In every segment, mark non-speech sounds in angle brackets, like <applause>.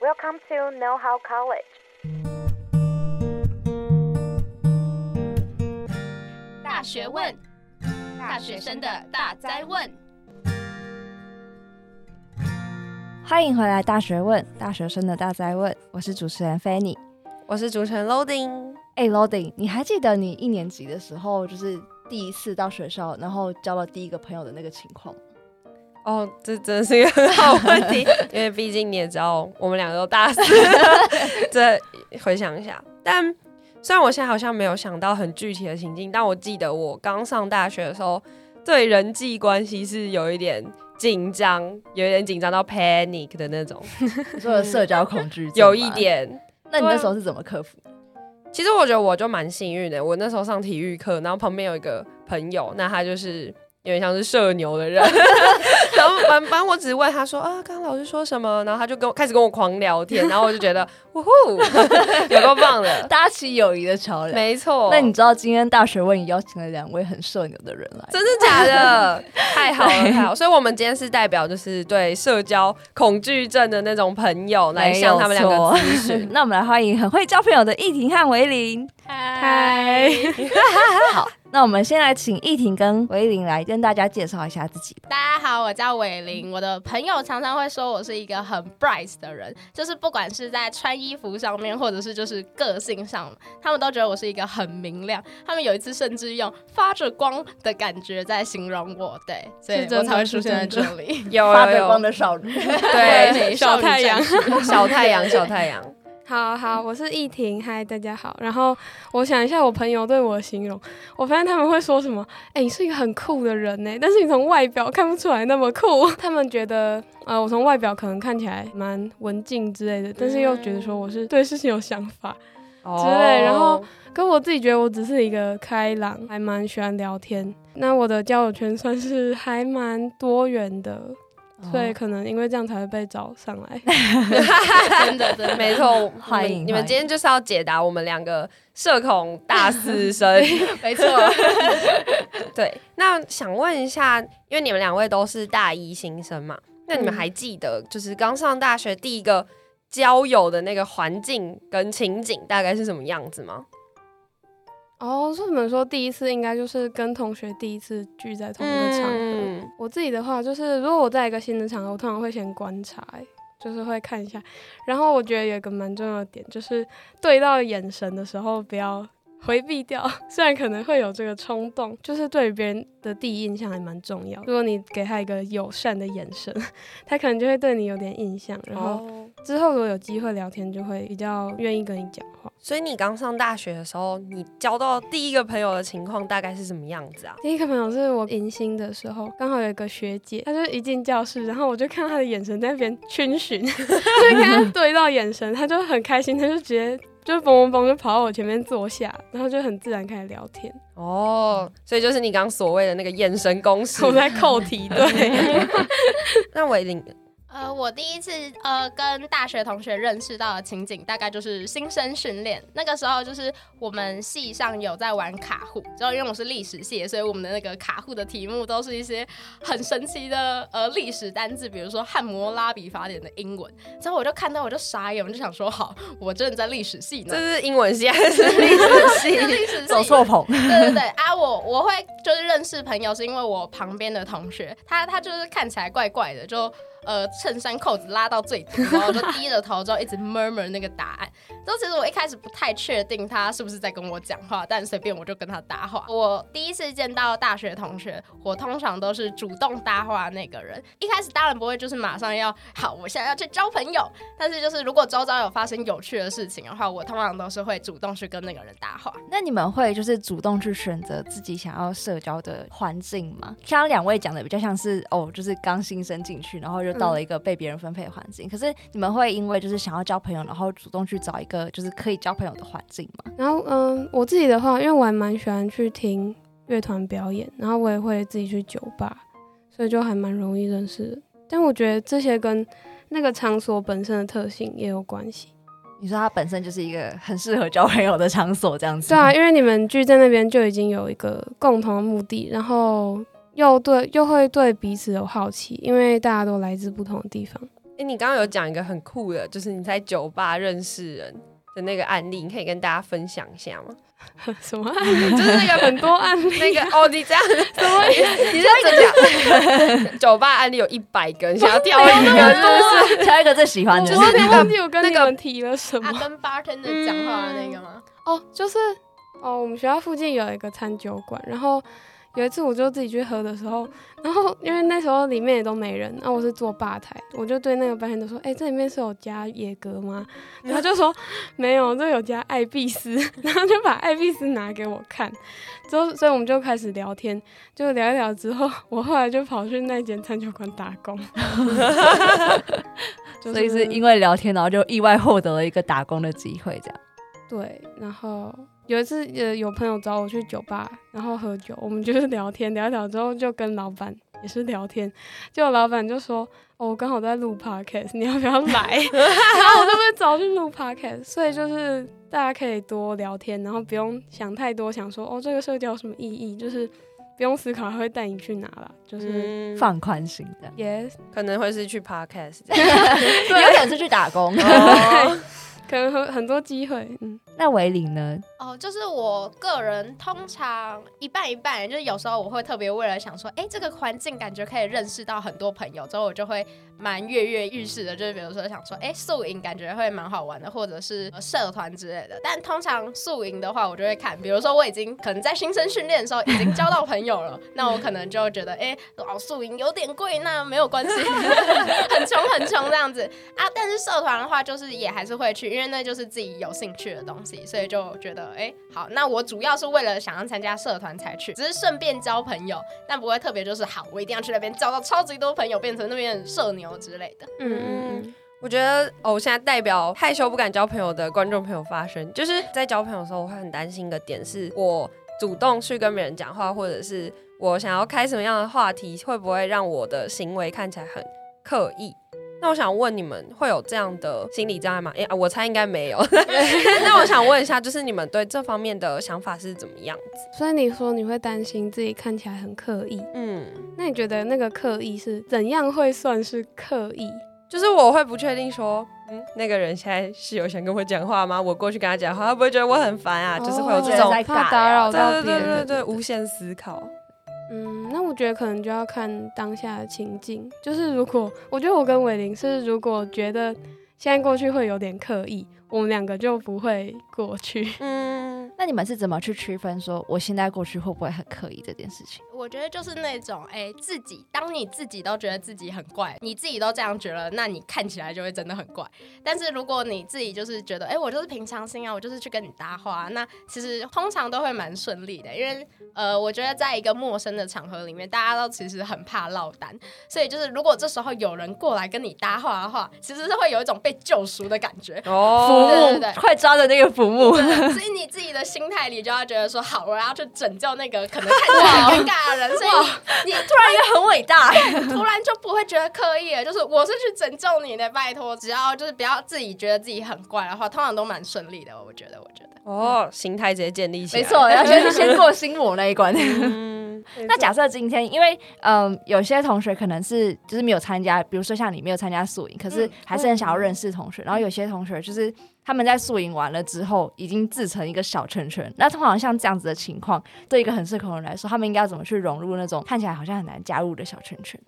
Welcome to Know How College。大学问，大学生的大灾问。欢迎回来，《大学问》大学生的大灾问。我是主持人 Fanny，我是主持人 Loading。哎、欸、，Loading，你还记得你一年级的时候，就是第一次到学校，然后交了第一个朋友的那个情况？哦，这真的是一个很好问题，<laughs> 因为毕竟你也知道，我们两个都大四。<laughs> 这回想一下，但虽然我现在好像没有想到很具体的情境，但我记得我刚上大学的时候，对人际关系是有一点紧张，有一点紧张到 panic 的那种，你说的社交恐惧，<laughs> 有一点。那你那时候是怎么克服？其实我觉得我就蛮幸运的，我那时候上体育课，然后旁边有一个朋友，那他就是。有点像是社牛的人，<laughs> 然后反反正我只是问他说啊，刚刚老师说什么，然后他就跟我开始跟我狂聊天，然后我就觉得，呜呼，有够棒的，搭起友谊的桥梁。没错。那你知道今天大学问也邀请了两位很社牛的人来，真的假的？太好了，太好了。所以我们今天是代表就是对社交恐惧症的那种朋友来向他们两个咨询。<laughs> 那我们来欢迎很会交朋友的易婷和维林。嗨，<laughs> 好。那我们先来请易婷跟维玲来跟大家介绍一下自己。大家好，我叫维玲。我的朋友常常会说我是一个很 bright 的人，就是不管是在穿衣服上面，或者是就是个性上，他们都觉得我是一个很明亮。他们有一次甚至用发着光的感觉在形容我，对，所以我才会出现在这里。有发着光的少女，<laughs> 对，小太阳，小太阳，小太阳。好好，我是易婷，嗨，大家好。然后我想一下，我朋友对我的形容，我发现他们会说什么？哎、欸，你是一个很酷的人呢，但是你从外表看不出来那么酷。<laughs> 他们觉得，呃，我从外表可能看起来蛮文静之类的，但是又觉得说我是对事情有想法之类。然后可我自己觉得我只是一个开朗，还蛮喜欢聊天。那我的交友圈算是还蛮多元的。所以可能因为这样才会被找上来，<laughs> 真的真的。没错，欢迎你们今天就是要解答我们两个社恐大四生，<laughs> 没错。<laughs> 对，那想问一下，因为你们两位都是大一新生嘛，那你们还记得就是刚上大学第一个交友的那个环境跟情景大概是什么样子吗？哦，是这么说？第一次应该就是跟同学第一次聚在同一个场合。嗯、我自己的话，就是如果我在一个新的场合，我通常会先观察，就是会看一下。然后我觉得有一个蛮重要的点，就是对到眼神的时候不要回避掉。<laughs> 虽然可能会有这个冲动，就是对于别人的第一印象还蛮重要。如果你给他一个友善的眼神，<laughs> 他可能就会对你有点印象。然后之后如果有机会聊天，就会比较愿意跟你讲话。所以你刚上大学的时候，你交到第一个朋友的情况大概是什么样子啊？第一个朋友是我迎新的时候，刚好有一个学姐，她就一进教室，然后我就看到她的眼神在那边逡巡，<laughs> 就跟她对到眼神，她就很开心，她就直接就嘣嘣嘣就跑到我前面坐下，然后就很自然开始聊天。哦，所以就是你刚所谓的那个眼神攻势，我在扣题，对。<laughs> 那维琳。呃，我第一次呃跟大学同学认识到的情景，大概就是新生训练。那个时候就是我们系上有在玩卡户，之后因为我是历史系，所以我们的那个卡户的题目都是一些很神奇的呃历史单字，比如说汉谟拉比法典的英文。之后我就看到我就傻眼，我就想说好，我真的在历史系呢。这是英文系还是历史系？<laughs> 历史系走错棚。对对对啊，我我会就是认识朋友，是因为我旁边的同学，他他就是看起来怪怪的，就。呃，衬衫扣子拉到最低，<laughs> 然后就低着头，之后一直 murmur 那个答案。之后其实我一开始不太确定他是不是在跟我讲话，但随便我就跟他搭话。我第一次见到大学同学，我通常都是主动搭话那个人。一开始当然不会就是马上要好，我现在要去交朋友。但是就是如果周遭有发生有趣的事情的话，我通常都是会主动去跟那个人搭话。那你们会就是主动去选择自己想要社交的环境吗？像两位讲的比较像是哦，就是刚新生进去，然后就。到了一个被别人分配的环境，嗯，可是你们会因为就是想要交朋友，然后主动去找一个就是可以交朋友的环境吗？然后，嗯，我自己的话，因为我还蛮喜欢去听乐团表演，然后我也会自己去酒吧，所以就还蛮容易认识的。但我觉得这些跟那个场所本身的特性也有关系。你说它本身就是一个很适合交朋友的场所，这样子？对啊，因为你们聚在那边就已经有一个共同的目的，然后。又对，又会对彼此有好奇，因为大家都来自不同的地方。哎，你刚刚有讲一个很酷的，就是你在酒吧认识人的那个案例，你可以跟大家分享一下吗？<laughs> 什么案例？就是那个很多案例，那个哦，你这样什么意思？你这样讲，酒吧案例有一百个，你想要挑一个，就是挑一个最喜欢的。就是那个，我跟你们提了什么？跟 bartender 讲话的那个吗？哦，就是哦，我们学校附近有一个餐酒馆，然后。有一次我就自己去喝的时候，然后因为那时候里面也都没人，然后我是坐吧台，我就对那个班员都说：“哎、欸，这里面是有加野格吗？”然后就说：“没有，这有加艾必斯。”然后就把艾必斯拿给我看，之后所以我们就开始聊天，就聊一聊之后，我后来就跑去那间餐酒馆打工，<laughs> 所以是因为聊天，然后就意外获得了一个打工的机会，这样。对，然后。有一次，呃，有朋友找我去酒吧，然后喝酒，我们就是聊天，聊一聊之后就跟老板也是聊天，结果老板就说：“哦，我刚好在录 podcast，你要不要来？” <laughs> 然后我就被找去录 podcast，所以就是大家可以多聊天，然后不用想太多，想说哦，这个社交有什么意义，就是不用思考会带你去哪了，就是放宽心的。Yes，可能会是去 podcast，<laughs> 有可能是去打工。<laughs> 可能很很多机会，嗯，那维玲呢？哦，就是我个人通常一半一半，就是有时候我会特别为了想说，哎、这个环境感觉可以认识到很多朋友，之后我就会蛮跃跃欲试的，就是比如说想说，哎、宿营感觉会蛮好玩的，或者是社团之类的。但通常宿营的话，我就会看，比如说我已经可能在新生训练的时候已经交到朋友了，那我可能就会觉得，哎、哦，宿营有点贵，那没有关系，<laughs> 很穷很穷这样子啊。但是社团的话，就是也还是会去。因为那就是自己有兴趣的东西，所以就觉得，哎、欸，好，那我主要是为了想要参加社团才去，只是顺便交朋友，但不会特别就是好，我一定要去那边交到超级多朋友，变成那边社牛之类的。嗯嗯，我觉得哦，我现在代表害羞不敢交朋友的观众朋友发声，就是在交朋友的时候，我会很担心的点是，我主动去跟别人讲话，或者是我想要开什么样的话题，会不会让我的行为看起来很刻意？那我想问你们会有这样的心理障碍吗？哎、欸，我猜应该没有。<laughs> <laughs> 那我想问一下，就是你们对这方面的想法是怎么样子？<laughs> 所以你说你会担心自己看起来很刻意，嗯，那你觉得那个刻意是怎样会算是刻意？就是我会不确定说，嗯，那个人现在是有想跟我讲话吗？我过去跟他讲话，他不会觉得我很烦啊？哦、就是会有这种怕打扰到别人，对对对对对，无限思考。嗯，那我觉得可能就要看当下的情境。就是如果我觉得我跟伟玲是，如果觉得现在过去会有点刻意，我们两个就不会过去。<laughs> 嗯，那你们是怎么去区分说我现在过去会不会很刻意这件事情？我觉得就是那种，哎、欸，自己当你自己都觉得自己很怪，你自己都这样觉得，那你看起来就会真的很怪。但是如果你自己就是觉得，哎、欸，我就是平常心啊，我就是去跟你搭话，那其实通常都会蛮顺利的。因为，呃，我觉得在一个陌生的场合里面，大家都其实很怕落单，所以就是如果这时候有人过来跟你搭话的话，其实是会有一种被救赎的感觉。哦，对对对，快抓着那个浮木。所以你自己的心态里就要觉得说，好，我要去拯救那个可能看起来很尴尬的。人，所以你，突然也很伟大，<laughs> 突然就不会觉得刻意了。就是我是去拯救你的，拜托，只要就是不要自己觉得自己很怪的话，通常都蛮顺利的。我觉得，我觉得哦，心态直接建立起来，没错，要先先过心魔那一关。<laughs> 嗯、那假设今天，因为嗯、呃，有些同学可能是就是没有参加，比如说像你没有参加宿营，可是还是很想要认识同学。然后有些同学就是。他们在宿营完了之后，已经自成一个小圈圈。那通常像这样子的情况，对一个很社恐的人来说，他们应该要怎么去融入那种看起来好像很难加入的小圈圈？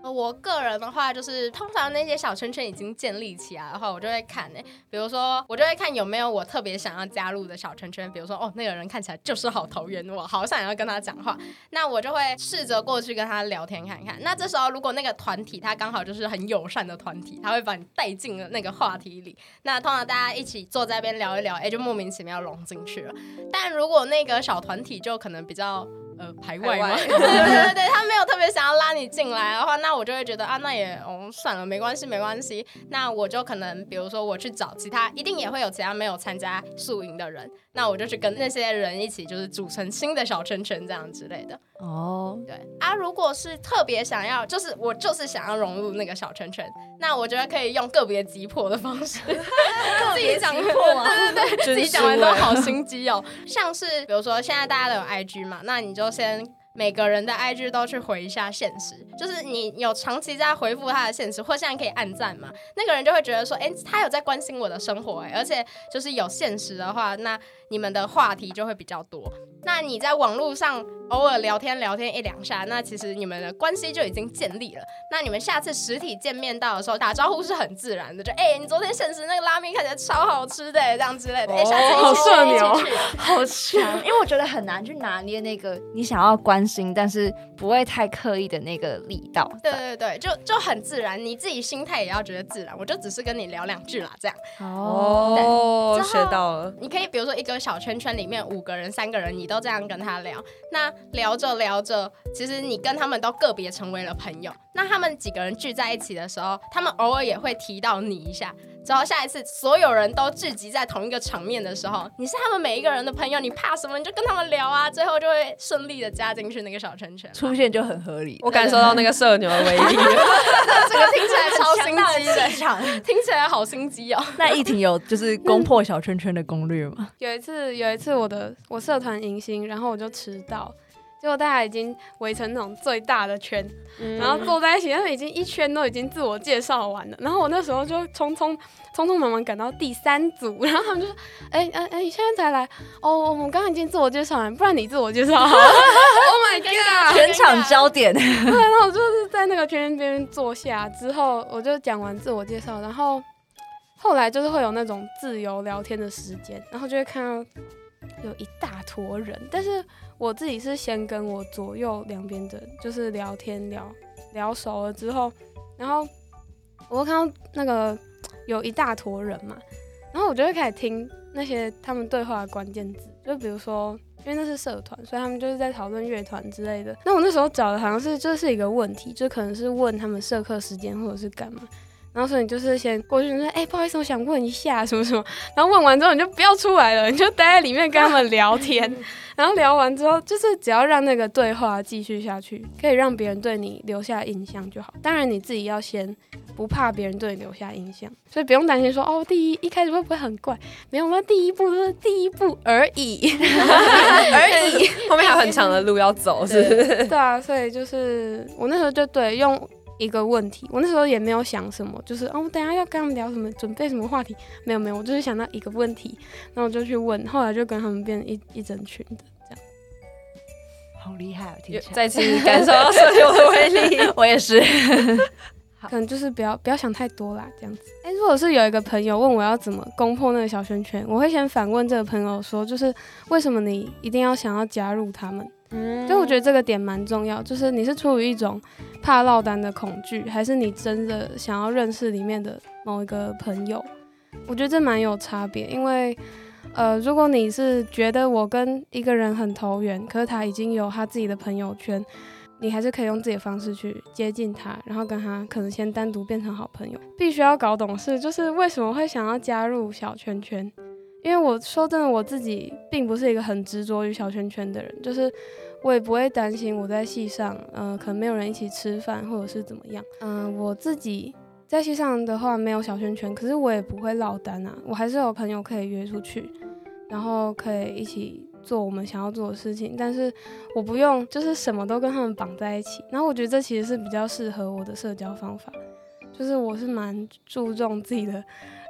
我个人的话，就是通常那些小圈圈已经建立起来的话，我就会看诶、比如说，我就会看有没有我特别想要加入的小圈圈。比如说，哦，那个人看起来就是好投缘，我好想要跟他讲话，那我就会试着过去跟他聊天看看。那这时候，如果那个团体他刚好就是很友善的团体，他会把你带进了那个话题里。那通常大家一起坐在边聊一聊，哎、就莫名其妙融进去了。但如果那个小团体就可能比较。呃，排外吗？<laughs> 对对对，他没有特别想要拉你进来的话，那我就会觉得啊，那也哦算了，没关系没关系。那我就可能，比如说我去找其他，一定也会有其他没有参加宿营的人，那我就去跟那些人一起，就是组成新的小圈圈这样之类的。哦，对啊，如果是特别想要，就是我就是想要融入那个小圈圈，那我觉得可以用个别击破的方式，个别击破，对对对，自己讲完都好心机哦。像是比如说现在大家都有 IG 嘛，那你就先。每个人的 IG 都去回一下现实，就是你有长期在回复他的现实，或现在可以按赞嘛，那个人就会觉得说，哎，他有在关心我的生活，哎，而且就是有现实的话，那你们的话题就会比较多。那你在网络上偶尔聊天聊天一两下，那其实你们的关系就已经建立了。那你们下次实体见面到的时候，打招呼是很自然的，就哎、欸，你昨天现实那个拉面看起来超好吃的，这样之类的。哎、欸，下次一起去，好社牛，<laughs> 好强。因为我觉得很难去拿捏那个你想要关心，但是不会太刻意的那个力道。对对对，就就很自然，你自己心态也要觉得自然。我就只是跟你聊两句啦，这样。哦，学到了。你可以比如说一个小圈圈里面五个人、三个人，你都这样跟他聊，那聊着聊着，其实你跟他们都个别成为了朋友。那他们几个人聚在一起的时候，他们偶尔也会提到你一下。之后下一次所有人都聚集在同一个场面的时候，你是他们每一个人的朋友，你怕什么？你就跟他们聊啊，最后就会顺利的加进去那个小圈圈，出现就很合理。我感受到那个社牛的威力，<laughs> 这个听起来超心机的，听起来好心机哦。那易婷有就是攻破小圈圈的攻略吗？有一次，有一次我的我社团迎新，然后我就迟到。结果大家已经围成那种最大的圈，嗯、然后坐在一起，他们已经一圈都已经自我介绍完了。然后我那时候就匆匆匆匆忙忙赶到第三组，<laughs> 然后他们就说：“哎哎哎，你现在才来？哦，我们刚刚已经自我介绍完，不然你自我介绍好了。<laughs> ”Oh my <laughs> god！全场焦点。对，然后我就是在那个圈边边坐下之后，我就讲完自我介绍，然后后来就是会有那种自由聊天的时间，然后就会看到有一大坨人，但是。我自己是先跟我左右两边的，就是聊天聊聊熟了之后，然后我看到那个有一大坨人嘛，然后我就会开始听那些他们对话的关键字，就比如说，因为那是社团，所以他们就是在讨论乐团之类的。那我那时候找的好像是就是一个问题，就可能是问他们社课时间或者是干嘛。然后所以你就是先过去你说，哎、欸，不好意思，我想问一下什么什么。然后问完之后，你就不要出来了，你就待在里面跟他们聊天。<laughs> 然后聊完之后，就是只要让那个对话继续下去，可以让别人对你留下印象就好。当然你自己要先不怕别人对你留下印象，所以不用担心说哦，第一一开始会不会很怪？没有，那第一步就是第一步而已 <laughs> <laughs> 而已，后面还有很长的路要走，是不是？对啊，所以就是我那时候就对用。一个问题，我那时候也没有想什么，就是哦，我等下要跟他们聊什么，准备什么话题，没有没有，我就是想到一个问题，然后我就去问，后来就跟他们变一一整群的这样，好厉害啊！听起来再次感受到社牛的威力，<laughs> 我也是，<laughs> 可能就是不要不要想太多啦，这样子。哎，如果是有一个朋友问我要怎么攻破那个小圈圈，我会先反问这个朋友说，就是为什么你一定要想要加入他们？嗯，所以我觉得这个点蛮重要，就是你是出于一种怕落单的恐惧，还是你真的想要认识里面的某一个朋友？我觉得这蛮有差别，因为呃，如果你是觉得我跟一个人很投缘，可是他已经有他自己的朋友圈，你还是可以用自己的方式去接近他，然后跟他可能先单独变成好朋友。必须要搞懂事，就是为什么会想要加入小圈圈。因为我说真的，我自己并不是一个很执着于小圈圈的人，就是我也不会担心我在戏上，嗯、呃，可能没有人一起吃饭或者是怎么样。嗯、我自己在戏上的话没有小圈圈，可是我也不会落单啊，我还是有朋友可以约出去，然后可以一起做我们想要做的事情，但是我不用就是什么都跟他们绑在一起。然后我觉得这其实是比较适合我的社交方法，就是我是蛮注重自己的。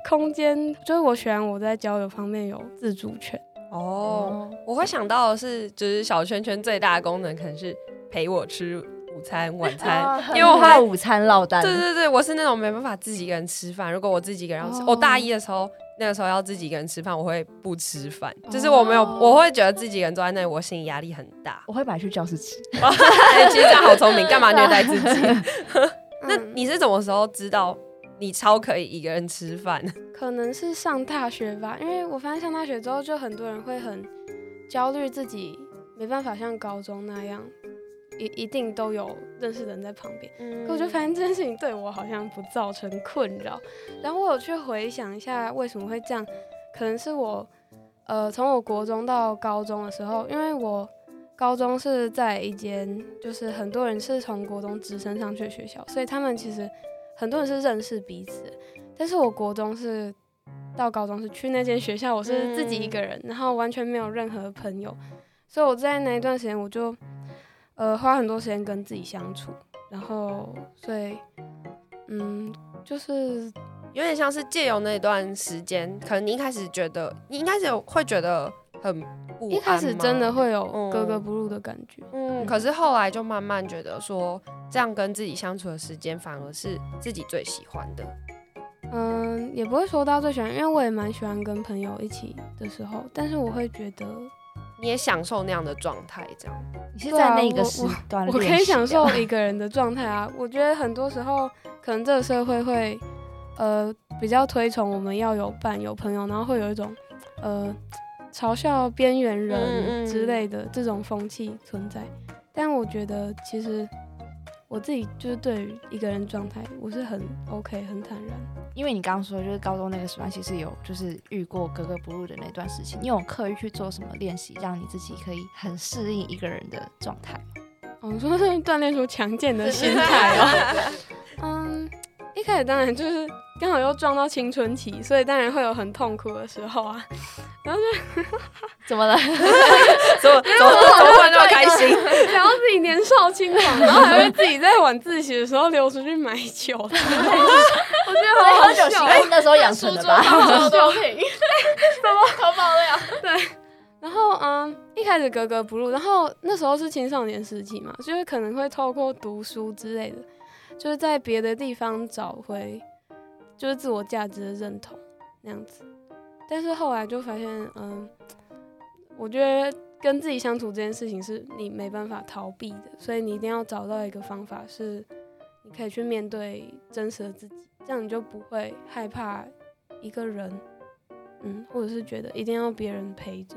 空间就是我喜欢我在交友方面有自主权哦。我会想到的是，就是小圈圈最大的功能可能是陪我吃午餐、晚餐，哦、因为我怕午餐落单。对对对，我是那种没办法自己一个人吃饭。如果我自己一个人要吃，我、哦哦、大一的时候，那个时候要自己一个人吃饭，我会不吃饭，哦、就是我没有，我会觉得自己一个人坐在那里，我心理压力很大。我会买去教室吃。欸、<laughs> 其实这样好聪明，干嘛虐待自己？<laughs> 那你是什么时候知道？你超可以一个人吃饭，<laughs> 可能是上大学吧，因为我发现上大学之后，就很多人会很焦虑，自己没办法像高中那样，一一定都有认识的人在旁边。嗯，可我就发现这件事情对我好像不造成困扰。然后我有去回想一下为什么会这样，可能是我，呃，从我国中到高中的时候，因为我高中是在一间就是很多人是从国中直升上去的学校，所以他们其实。很多人是认识彼此，但是我国中是到高中是去那间学校，我是自己一个人，然后完全没有任何朋友，所以我在那一段时间我就，呃花很多时间跟自己相处，然后所以嗯，就是有点像是借由那段时间，可能你一开始觉得你一开始有会觉得很不安，一开始真的会有嗯格格不入的感觉。嗯，可是后来就慢慢觉得说，这样跟自己相处的时间反而是自己最喜欢的。嗯，也不会说到最喜欢，因为我也蛮喜欢跟朋友一起的时候，但是我会觉得你也享受那样的状态，这样。你是在那个时段我可以享受 <laughs> 一个人的状态啊。我觉得很多时候，可能这个社会会呃比较推崇我们要有伴有朋友，然后会有一种呃嘲笑边缘人之类的这种风气存在。但我觉得其实我自己就是对于一个人状态，我是很 OK 很坦然。因为你刚刚说就是高中那个时段，其实有就是遇过格格不入的那段时期，你有刻意去做什么练习，让你自己可以很适应一个人的状态？哦，你说是锻炼出强健的心态哦。<laughs> 嗯，一开始当然就是刚好又撞到青春期，所以当然会有很痛苦的时候啊。然后就怎么了？<laughs> 怎么怎么怎么那么开心？然后自己年少轻狂，然后还会自己在晚自习的时候溜出去买酒。<laughs> 我觉得好好笑。哎，那时候养成的吧？好多瓶，什么可爆料？对。然后嗯，一开始格格不入，然后那时候是青少年时期嘛，就是可能会透过读书之类的，就是在别的地方找回就是自我价值的认同那样子。但是后来就发现，嗯，我觉得跟自己相处这件事情是你没办法逃避的，所以你一定要找到一个方法，是你可以去面对真实的自己，这样你就不会害怕一个人，嗯，或者是觉得一定要别人陪着。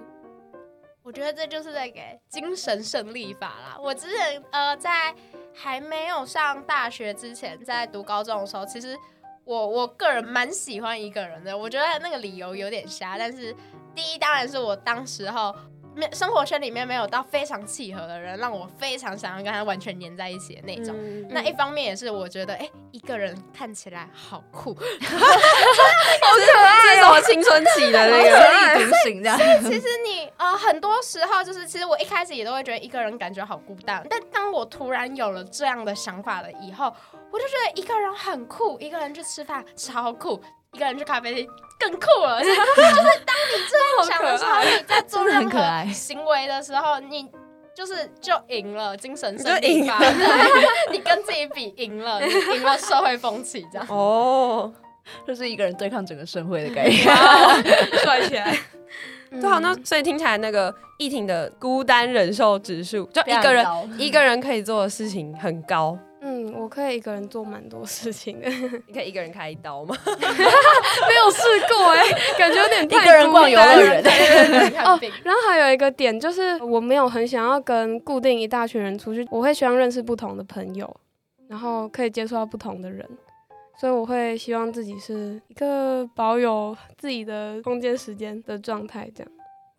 我觉得这就是在给精神胜利法啦。我之前呃，在还没有上大学之前，在读高中的时候，其实。我我个人蛮喜欢一个人的，我觉得那个理由有点瞎，但是第一当然是我当时候没生活圈里面没有到非常契合的人，让我非常想要跟他完全黏在一起的那种。嗯、那一方面也是我觉得，哎、欸，一个人看起来好酷，好可爱、喔，这是我青春期的那个特立独行这样。其实你呃很多时候就是，其实我一开始也都会觉得一个人感觉好孤单，但当我突然有了这样的想法了以后。我就觉得一个人很酷，一个人去吃饭超酷，一个人去咖啡厅更酷了。<laughs> 就是当你这样想的时候，你在做任何行为的时候，你就是就赢了精神胜利法。<laughs> 你跟自己比赢了，你赢了社会风气，这样。哦，就是一个人对抗整个社会的概念，<laughs> 帅起来。对啊，那所以听起来那个易婷的孤单忍受指数，就一个人一个人可以做的事情很高。嗯，我可以一个人做蛮多事情的。<laughs> 你可以一个人开一刀吗？<laughs> 没有试过哎、欸，感觉有点太一个人逛游乐园。<laughs> 哦，然后还有一个点就是，我没有很想要跟固定一大群人出去，我会希望认识不同的朋友，然后可以接触到不同的人，所以我会希望自己是一个保有自己的空间时间的状态，这样。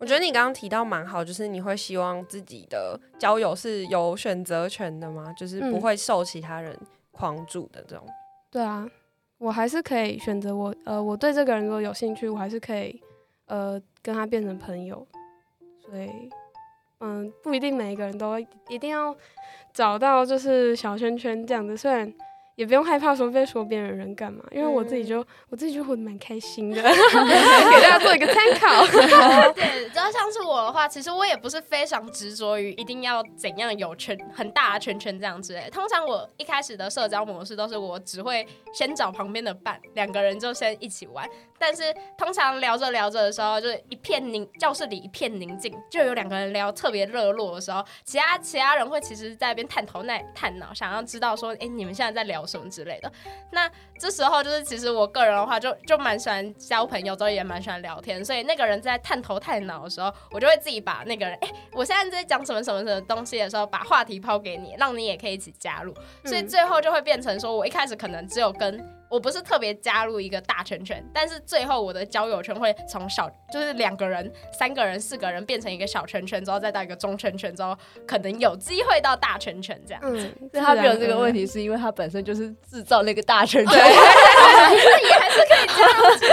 我觉得你刚刚提到蛮好，就是你会希望自己的交友是有选择权的吗？就是不会受其他人框住的这种。嗯、对啊，我还是可以选择我呃，我对这个人如果有兴趣，我还是可以呃跟他变成朋友。所以嗯，不一定每一个人都一定要找到就是小圈圈这样子，虽然。也不用害怕说被说别人人干嘛，因为我自己就、嗯、我自己就活得蛮开心的，<laughs> 给大家做一个参考。<laughs> 对，只要像是我的话，其实我也不是非常执着于一定要怎样有圈很大的圈圈这样之类。通常我一开始的社交模式都是我只会先找旁边的伴，两个人就先一起玩。但是通常聊着聊着的时候，就是一片宁教室里一片宁静，就有两个人聊特别热络的时候，其他其他人会其实在那边探头那探脑，想要知道说，哎、欸，你们现在在聊。什么之类的，那这时候就是其实我个人的话就，就就蛮喜欢交朋友，之后也蛮喜欢聊天，所以那个人在探头探脑的时候，我就会自己把那个人，哎、欸，我现在在讲什么什么什么东西的时候，把话题抛给你，让你也可以一起加入，所以最后就会变成说，我一开始可能只有跟。我不是特别加入一个大圈圈，但是最后我的交友圈会从小就是两个人、三个人、四个人变成一个小圈圈，之后再到一个中圈圈，之后可能有机会到大圈圈这样子。嗯，他没有这个问题，是因为他本身就是制造那个大圈圈，对，<laughs> 也还是可以这样子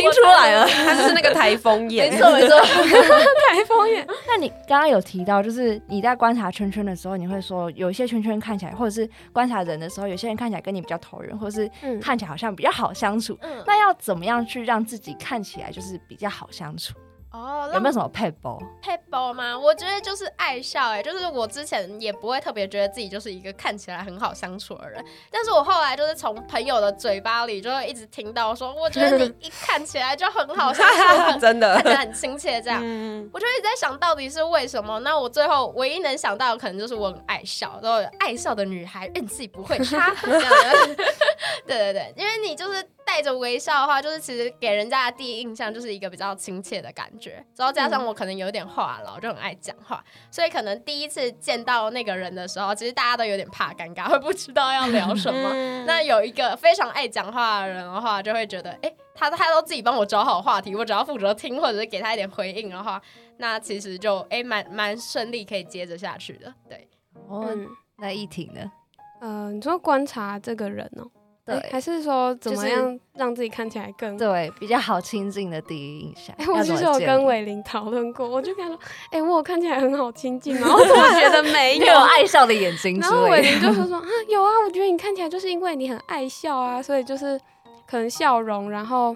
听出来了，他就是那个台风眼。没错没错，<laughs> 台风眼。<laughs> 那你刚刚有提到，就是你在观察圈圈的时候，你会说有一些圈圈看起来，或者是观察人的时候，有些人看起来跟你比较投缘，或者是看起来好像比较好相处。嗯，那要怎么样去让自己看起来就是比较好相处？哦，有没有什么配包？配包吗？我觉得就是爱笑，哎，就是我之前也不会特别觉得自己就是一个看起来很好相处的人，但是我后来就是从朋友的嘴巴里就会一直听到说，我觉得你一看起来就很好相处，<laughs> 真的，看起来很亲切，这样，嗯、我就一直在想到底是为什么？那我最后唯一能想到的可能就是我很爱笑，然后爱笑的女孩运气不会差，这 <laughs> 样 <laughs> 对对对，因为你就是。带着微笑的话，就是其实给人家的第一印象就是一个比较亲切的感觉。然后加上我可能有点话痨，就很爱讲话，所以可能第一次见到那个人的时候，其实大家都有点怕尴尬，会不知道要聊什么。<laughs> 那有一个非常爱讲话的人的话，就会觉得，哎，他他都自己帮我找好话题，我只要负责听或者是给他一点回应的话，那其实就哎蛮蛮顺利可以接着下去的。对，哦，那一婷呢？嗯、呃，你说观察这个人哦。对，还是说怎么样让自己看起来更、就是、对比较好亲近的第一印象？哎、欸，我其实有跟伟林讨论过，我就跟他说，哎、欸，我看起来很好亲近吗？<laughs> 我怎么觉得没有？爱笑的眼睛。然后伟林就说说啊，有啊，我觉得你看起来就是因为你很爱笑啊，所以就是可能笑容，然后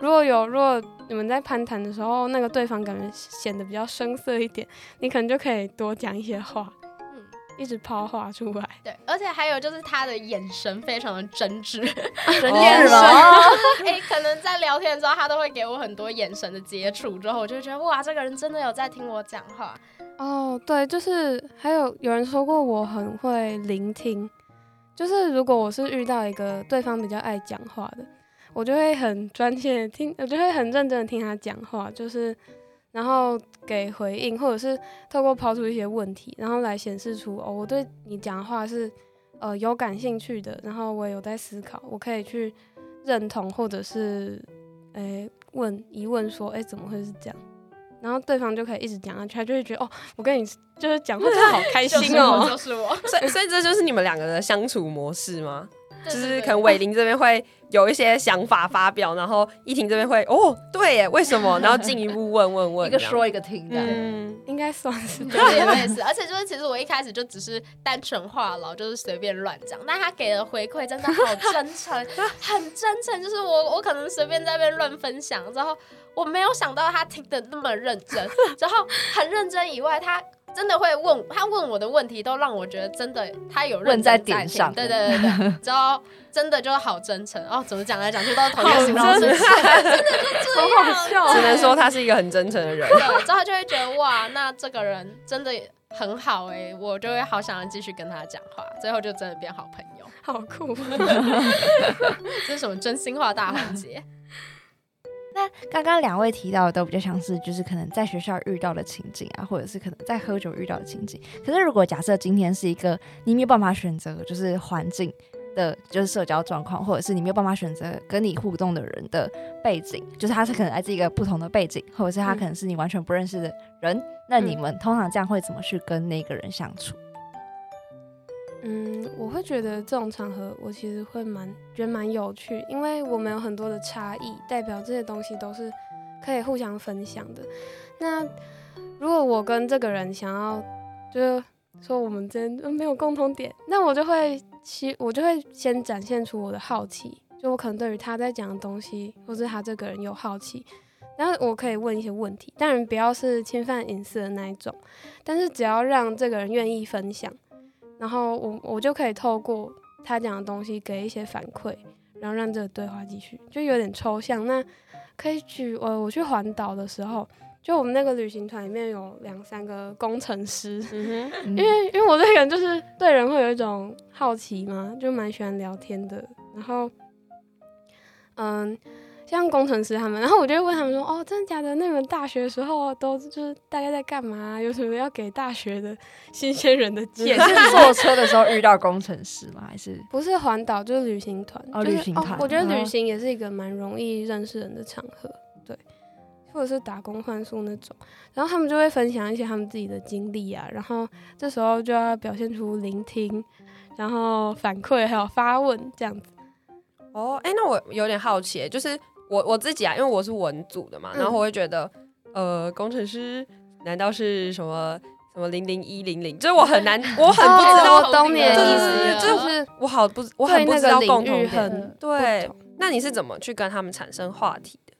如果有如果你们在攀谈的时候，那个对方感觉显得比较生涩一点，你可能就可以多讲一些话。一直抛话出来，对，而且还有就是他的眼神非常的真挚，<laughs> 真眼神，哎、欸，可能在聊天之后，他都会给我很多眼神的接触，之后我就觉得哇，这个人真的有在听我讲话。哦，对，就是还有有人说过我很会聆听，就是如果我是遇到一个对方比较爱讲话的，我就会很专心的听，我就会很认真的听他讲话，就是。然后给回应，或者是透过抛出一些问题，然后来显示出哦，我对你讲的话是呃有感兴趣的，然后我也有在思考，我可以去认同，或者是诶问疑问说，诶怎么会是这样？然后对方就可以一直讲下去，他就会觉得哦，我跟你就是讲话真的好开心哦，就是我，<laughs> <laughs> 所以所以这就是你们两个的相处模式吗？就是可能伟林这边会有一些想法发表，然后依婷这边会哦，对耶，为什么？然后 <laughs> 进一步问问问，一个说一个听的，嗯，应该算是对，我也是。<laughs> 而且就是其实我一开始就只是单纯话痨，就是随便乱讲，但他给的回馈真的好真诚，很真诚。就是我我可能随便在那边乱分享，然后我没有想到他听的那么认真，然后很认真以外，他。真的会问他问我的问题，都让我觉得真的他有认真在，在点上。对对对对，之后真的就是好真诚哦，怎么讲来讲去都是同一个形容词，真的就这样，好笑，只能说他是一个很真诚的人。对，之后就会觉得哇，那这个人真的很好哎、欸，我就会好想要继续跟他讲话，最后就真的变好朋友，好酷。这是什么真心话大环节？那刚刚两位提到的都比较像是，就是可能在学校遇到的情景啊，或者是可能在喝酒遇到的情景。可是如果假设今天是一个你没有办法选择，就是环境的，就是社交状况，或者是你没有办法选择跟你互动的人的背景，就是他是可能来自一个不同的背景，或者是他可能是你完全不认识的人，嗯、那你们通常这样会怎么去跟那个人相处？嗯，嗯我会觉得这种场合，我其实会蛮觉得蛮有趣，因为我们有很多的差异，代表这些东西都是可以互相分享的。那如果我跟这个人想要，就是说我们真没有共同点，那我就会其我就会先展现出我的好奇，就我可能对于他在讲的东西，或是他这个人有好奇，然后我可以问一些问题，当然不要是侵犯隐私的那一种，但是只要让这个人愿意分享。然后我我就可以透过他讲的东西给一些反馈，然后让这个对话继续，就有点抽象。那可以举呃，我去环岛的时候，就我们那个旅行团里面有两三个工程师，嗯，因为因为我这个人就是对人会有一种好奇嘛，就蛮喜欢聊天的。然后，嗯。像工程师他们，然后我就会问他们说：“哦，真的假的？那你们大学的时候都就是大概在干嘛？有什么要给大学的 <laughs> 新鲜人的建议？是 <laughs> 坐车的时候遇到工程师吗？还是不是环岛就是旅行团？哦，就是、旅行团、哦。我觉得旅行也是一个蛮容易认识人的场合，对，或者是打工换宿那种。然后他们就会分享一些他们自己的经历啊，然后这时候就要表现出聆听，然后反馈还有发问这样子。”哦，哎、欸，那我有点好奇，就是我我自己啊，因为我是文组的嘛，然后我会觉得，嗯、呃，工程师难道是什么什么零零一零零？就是我很难，我很不知道，我懂你的意思，就是我好不，我很不知道共同点。很对，那你是怎么去跟他们产生话题的？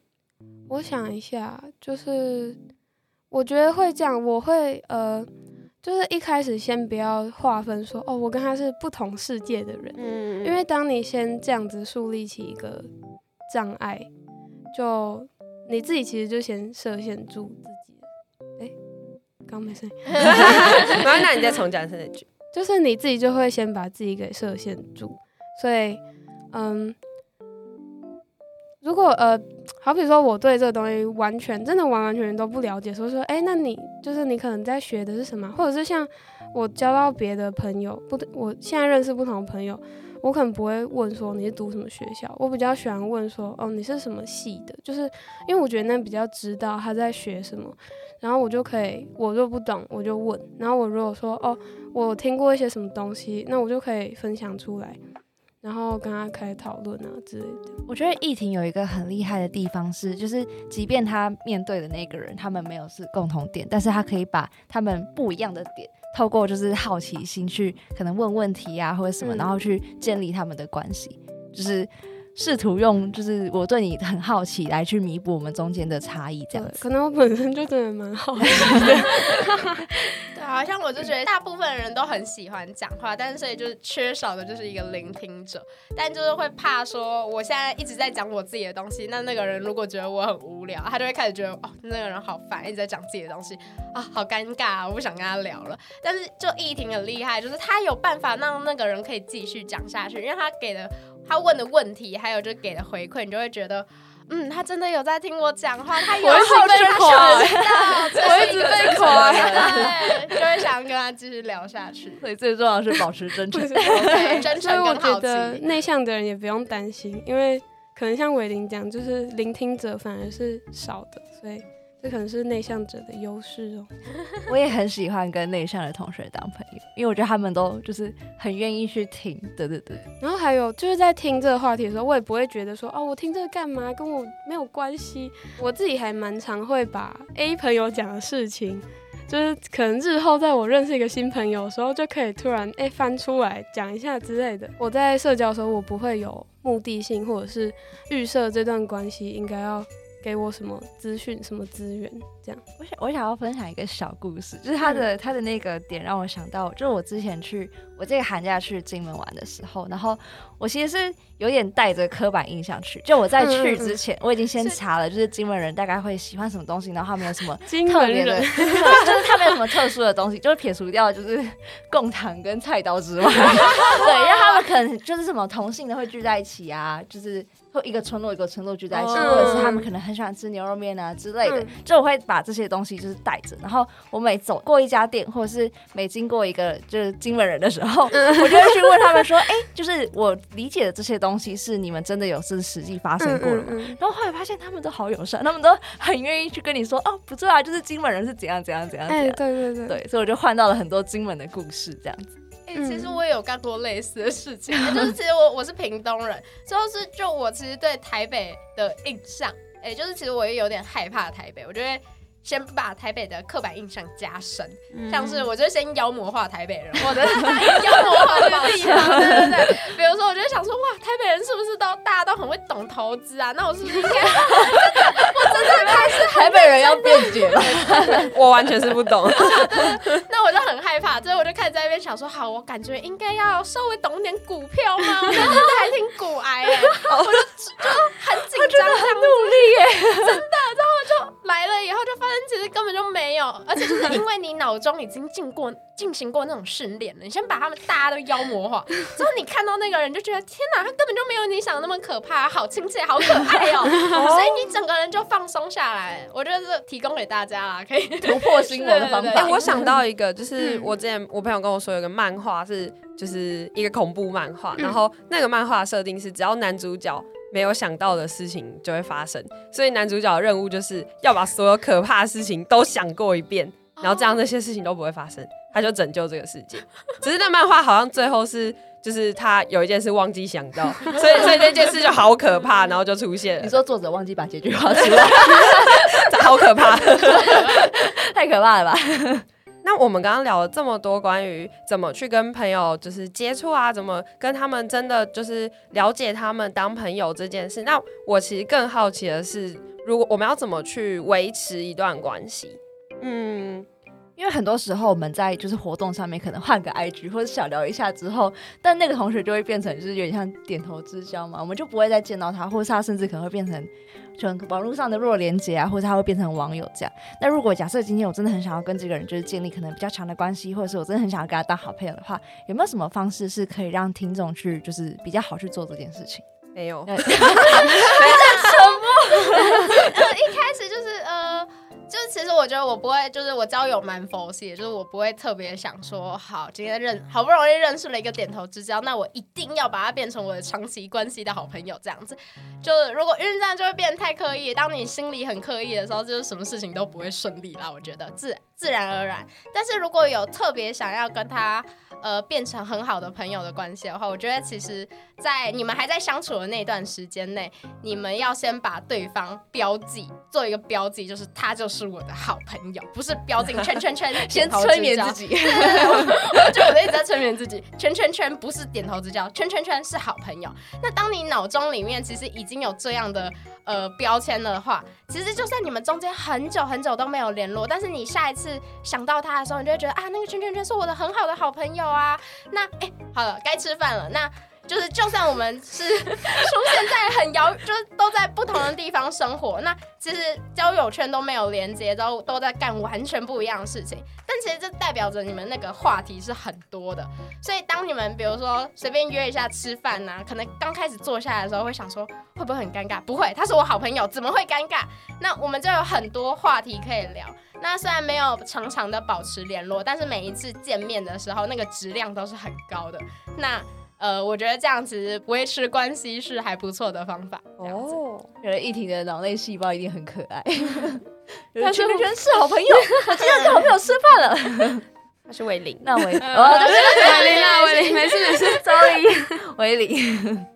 我想一下，就是我觉得会这样，我会呃。就是一开始先不要划分说哦，我跟他是不同世界的人，嗯，因为当你先这样子树立起一个障碍，就你自己其实就先设限住自己。哎、欸，刚没声音，<laughs> 那你再重讲这句，就是你自己就会先把自己给设限住，所以嗯。如果呃，好比说我对这个东西完全真的完完全全都不了解，所以说，哎、欸，那你就是你可能在学的是什么？或者是像我交到别的朋友，不，我现在认识不同的朋友，我可能不会问说你是读什么学校，我比较喜欢问说，哦，你是什么系的？就是因为我觉得那比较知道他在学什么，然后我就可以，我若不懂我就问，然后我如果说，哦，我听过一些什么东西，那我就可以分享出来。然后跟他开讨论啊之类的。我觉得艺婷有一个很厉害的地方是，就是即便他面对的那个人，他们没有是共同点，但是他可以把他们不一样的点，透过就是好奇心去可能问问题啊或者什么，嗯、然后去建立他们的关系，就是。试图用就是我对你很好奇来去弥补我们中间的差异，这样子。可能我本身就真的蛮好奇的。<laughs> 对，好像我就觉得大部分人都很喜欢讲话，但是所以就是缺少的就是一个聆听者。但就是会怕说，我现在一直在讲我自己的东西，那那个人如果觉得我很无聊，他就会开始觉得哦，那个人好烦，一直在讲自己的东西啊，好尴尬啊，我不想跟他聊了。但是就易婷很厉害，就是他有办法让那个人可以继续讲下去，因为他给的。他问的问题，还有就给的回馈，你就会觉得，嗯，他真的有在听我讲话，<laughs> 他有好奇，他知道，我一直被夸 <laughs> <laughs> 对，就会想跟他继续聊下去。所以最重要的是保持真诚，对，真诚跟好奇。我觉得内向的人也不用担心，因为可能像伟林讲，就是聆听者反而是少的，所以。这可能是内向者的优势哦。<laughs> 我也很喜欢跟内向的同学当朋友，因为我觉得他们都就是很愿意去听。对对对。然后还有就是在听这个话题的时候，我也不会觉得说哦，我听这个干嘛，跟我没有关系。我自己还蛮常会把 A 朋友讲的事情，就是可能日后在我认识一个新朋友的时候，就可以突然哎翻出来讲一下之类的。我在社交的时候，我不会有目的性，或者是预设这段关系应该要。给我什么资讯、什么资源？这样，我想我想要分享一个小故事，就是他的、嗯、他的那个点让我想到，就是我之前去我这个寒假去金门玩的时候，然后我其实是有点带着刻板印象去，就我在去之前，我已经先查了，就是金门人大概会喜欢什么东西，然后他们有什么特别的，<laughs> 就是他们有什么特殊的东西，就是撇除掉就是贡糖跟菜刀之外，<laughs> 对，因为他们可能就是什么同性的会聚在一起啊，就是。或一个村落一个村落聚在一起，或者是他们可能很喜欢吃牛肉面啊之类的，就我会把这些东西就是带着，然后我每走过一家店，或者是每经过一个就是金门人的时候，我就会去问他们说，哎，就是我理解的这些东西是你们真的有是实际发生过了吗？然后后来发现他们都好友善，他们都很愿意去跟你说，哦，不错啊，就是金门人是怎样怎样怎样怎样，对对对，对，所以我就换到了很多金门的故事这样子。哎、欸，其实我也有干过类似的事情，嗯、<laughs> 就是其实我我是屏东人，就是就我其实对台北的印象，哎、欸，就是其实我也有点害怕台北，我觉得。先把台北的刻板印象加深，嗯、像是我就先妖魔化台北人，或者 <laughs> 妖魔化这个地方，对对对。<laughs> 比如说，我就想说，哇，台北人是不是都大家都很会懂投资啊？那我是不是应该真的？我真的开始台北人要辩解了，我完全是不懂。害怕，所以我就开始在那边想说，好，我感觉应该要稍微懂点股票嘛。<laughs> 我真的还挺股癌哎，我就就很紧张，很努力耶，真的。然后就来了以后，就发现。其实根本就没有，而且就是因为你脑中已经进过进行过那种训练了，你先把他们大家都妖魔化，之后你看到那个人就觉得天哪，他根本就没有你想的那么可怕，好亲切，好可爱哦，所以你整个人就放松下来。我觉得是提供给大家啦，可以突破心魔的方法。哎、欸，我想到一个，就是我之前我朋友跟我说有个漫画是就是一个恐怖漫画，然后那个漫画设定是只要男主角。没有想到的事情就会发生，所以男主角的任务就是要把所有可怕的事情都想过一遍，然后这样那些事情都不会发生，他就拯救这个世界。只是那漫画好像最后是就是他有一件事忘记想到，所以所以这件事就好可怕，然后就出现了。你说作者忘记把结局画出来，这 <laughs> 好可怕，<laughs> 太可怕了吧？那我们刚刚聊了这么多关于怎么去跟朋友就是接触啊，怎么跟他们真的就是了解他们当朋友这件事。那我其实更好奇的是，如果我们要怎么去维持一段关系？嗯。因为很多时候我们在就是活动上面可能换个 IG 或者小聊一下之后，但那个同学就会变成就是有点像点头之交嘛，我们就不会再见到他，或是他甚至可能会变成就网络上的弱连接啊，或者他会变成网友这样。那如果假设今天我真的很想要跟这个人就是建立可能比较强的关系，或者是我真的很想要跟他当好朋友的话，有没有什么方式是可以让听众去就是比较好去做这件事情？没有，没有沉默？<laughs> <laughs> 一开始就是呃。就是其实我觉得我不会，就是我交友蛮佛系，就是我不会特别想说，好，今天认好不容易认识了一个点头之交，那我一定要把它变成我的长期关系的好朋友这样子。就是如果因为这样就会变得太刻意，当你心里很刻意的时候，就是什么事情都不会顺利啦。我觉得自自然而然。但是如果有特别想要跟他。呃，变成很好的朋友的关系的话，我觉得其实，在你们还在相处的那段时间内，你们要先把对方标记，做一个标记，就是他就是我的好朋友，不是标进圈圈圈，<laughs> 先催眠自己。对对对，我觉得我一直在催眠自己，<laughs> 圈圈圈不是点头之交，圈圈圈是好朋友。那当你脑中里面其实已经有这样的。呃，标签的话，其实就算你们中间很久很久都没有联络，但是你下一次想到他的时候，你就会觉得啊，那个圈圈圈是我的很好的好朋友啊。那哎，好了，该吃饭了。那。就是，就算我们是 <laughs> 出现在很遥，就是都在不同的地方生活，那其实交友圈都没有连接，都都在干完全不一样的事情。但其实这代表着你们那个话题是很多的。所以当你们比如说随便约一下吃饭呐，可能刚开始坐下来的时候会想说会不会很尴尬？不会，他是我好朋友，怎么会尴尬？那我们就有很多话题可以聊。那虽然没有常常的保持联络，但是每一次见面的时候，那个质量都是很高的。那呃，我觉得这样子维持关系是还不错的方法。哦，觉得一婷的脑内细胞一定很可爱。<laughs> 他是不是是好朋友？我今天跟好朋友吃饭了。<laughs> 他是维林，那维，哦，对维林啊，维林，没事没事，<laughs> sorry，维林。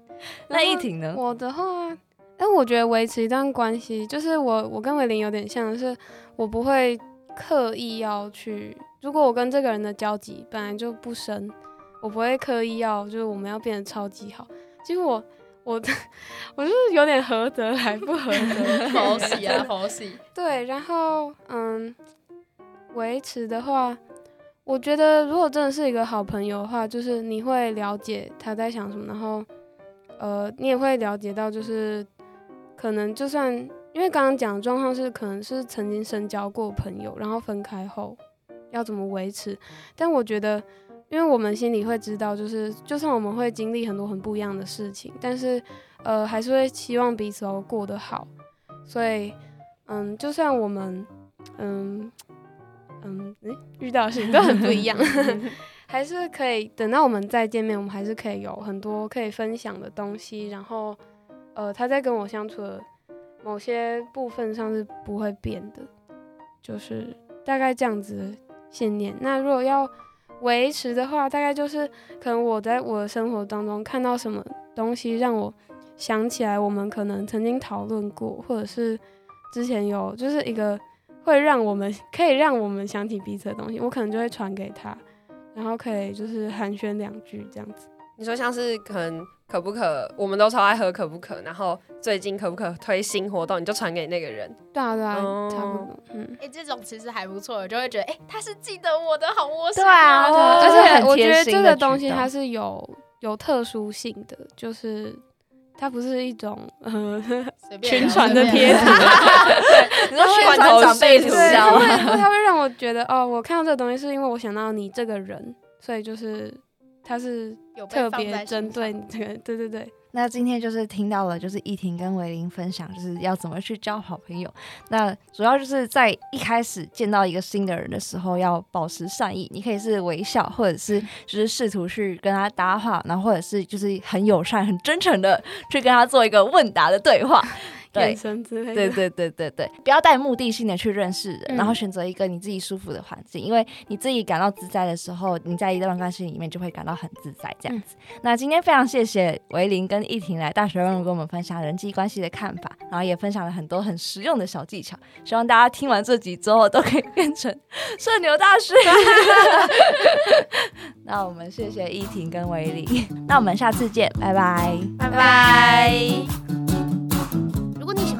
那一婷呢？我的话，哎，我觉得维持一段关系，就是我我跟维林有点像，是我不会刻意要去，如果我跟这个人的交集本来就不深。我不会刻意要，就是我们要变得超级好。其实我，我，我就是有点合得来不合得，佛系啊，佛系。<laughs> 对，然后，嗯，维持的话，我觉得如果真的是一个好朋友的话，就是你会了解他在想什么，然后，呃，你也会了解到，就是可能就算因为刚刚讲的状况是，可能是曾经深交过朋友，然后分开后要怎么维持，但我觉得。因为我们心里会知道，就是就算我们会经历很多很不一样的事情，但是呃还是会希望彼此都过得好。所以嗯，就算我们嗯嗯遇到的事情都很不一样，<laughs> 还是可以等到我们再见面，我们还是可以有很多可以分享的东西。然后呃他在跟我相处的某些部分上是不会变的，就是大概这样子的信念。那如果要维持的话，大概就是可能我在我的生活当中看到什么东西，让我想起来我们可能曾经讨论过，或者是之前有就是一个会让我们可以让我们想起彼此的东西，我可能就会传给他，然后可以就是寒暄两句这样子。你说像是可能可不可，我们都超爱喝可不可，然后最近可不可推新活动，你就传给那个人。对啊对啊，嗯、差不多。嗯，哎、欸，这种其实还不错，就会觉得哎、欸，他是记得我的好窝心。对啊，而且我觉得这个东西它是有有特殊性的，就是它不是一种呃宣传的贴图。<laughs> 你说宣传长辈图，它会它会让我觉得哦，我看到这个东西是因为我想到你这个人，所以就是。他是特别针对这个，对对对。那今天就是听到了，就是依婷跟维林分享，就是要怎么去交好朋友。那主要就是在一开始见到一个新的人的时候，要保持善意。你可以是微笑，或者是 <laughs> 就是试图去跟他搭话，然后或者是就是很友善、很真诚的去跟他做一个问答的对话。对眼神之类的。对对对对对，不要带目的性的去认识人，嗯然后选择一个你自己舒服的环境，因为你自己感到自在的时候，你在一段关系里面就会感到很自在。这样子，那今天非常谢谢维林跟依婷来大学问路跟我们分享人际关系的看法，然后也分享了很多很实用的小技巧，希望大家听完这集之后都可以变成社牛大师。<laughs> 那我们谢谢依婷跟维琳，那我们下次见，拜拜，拜拜。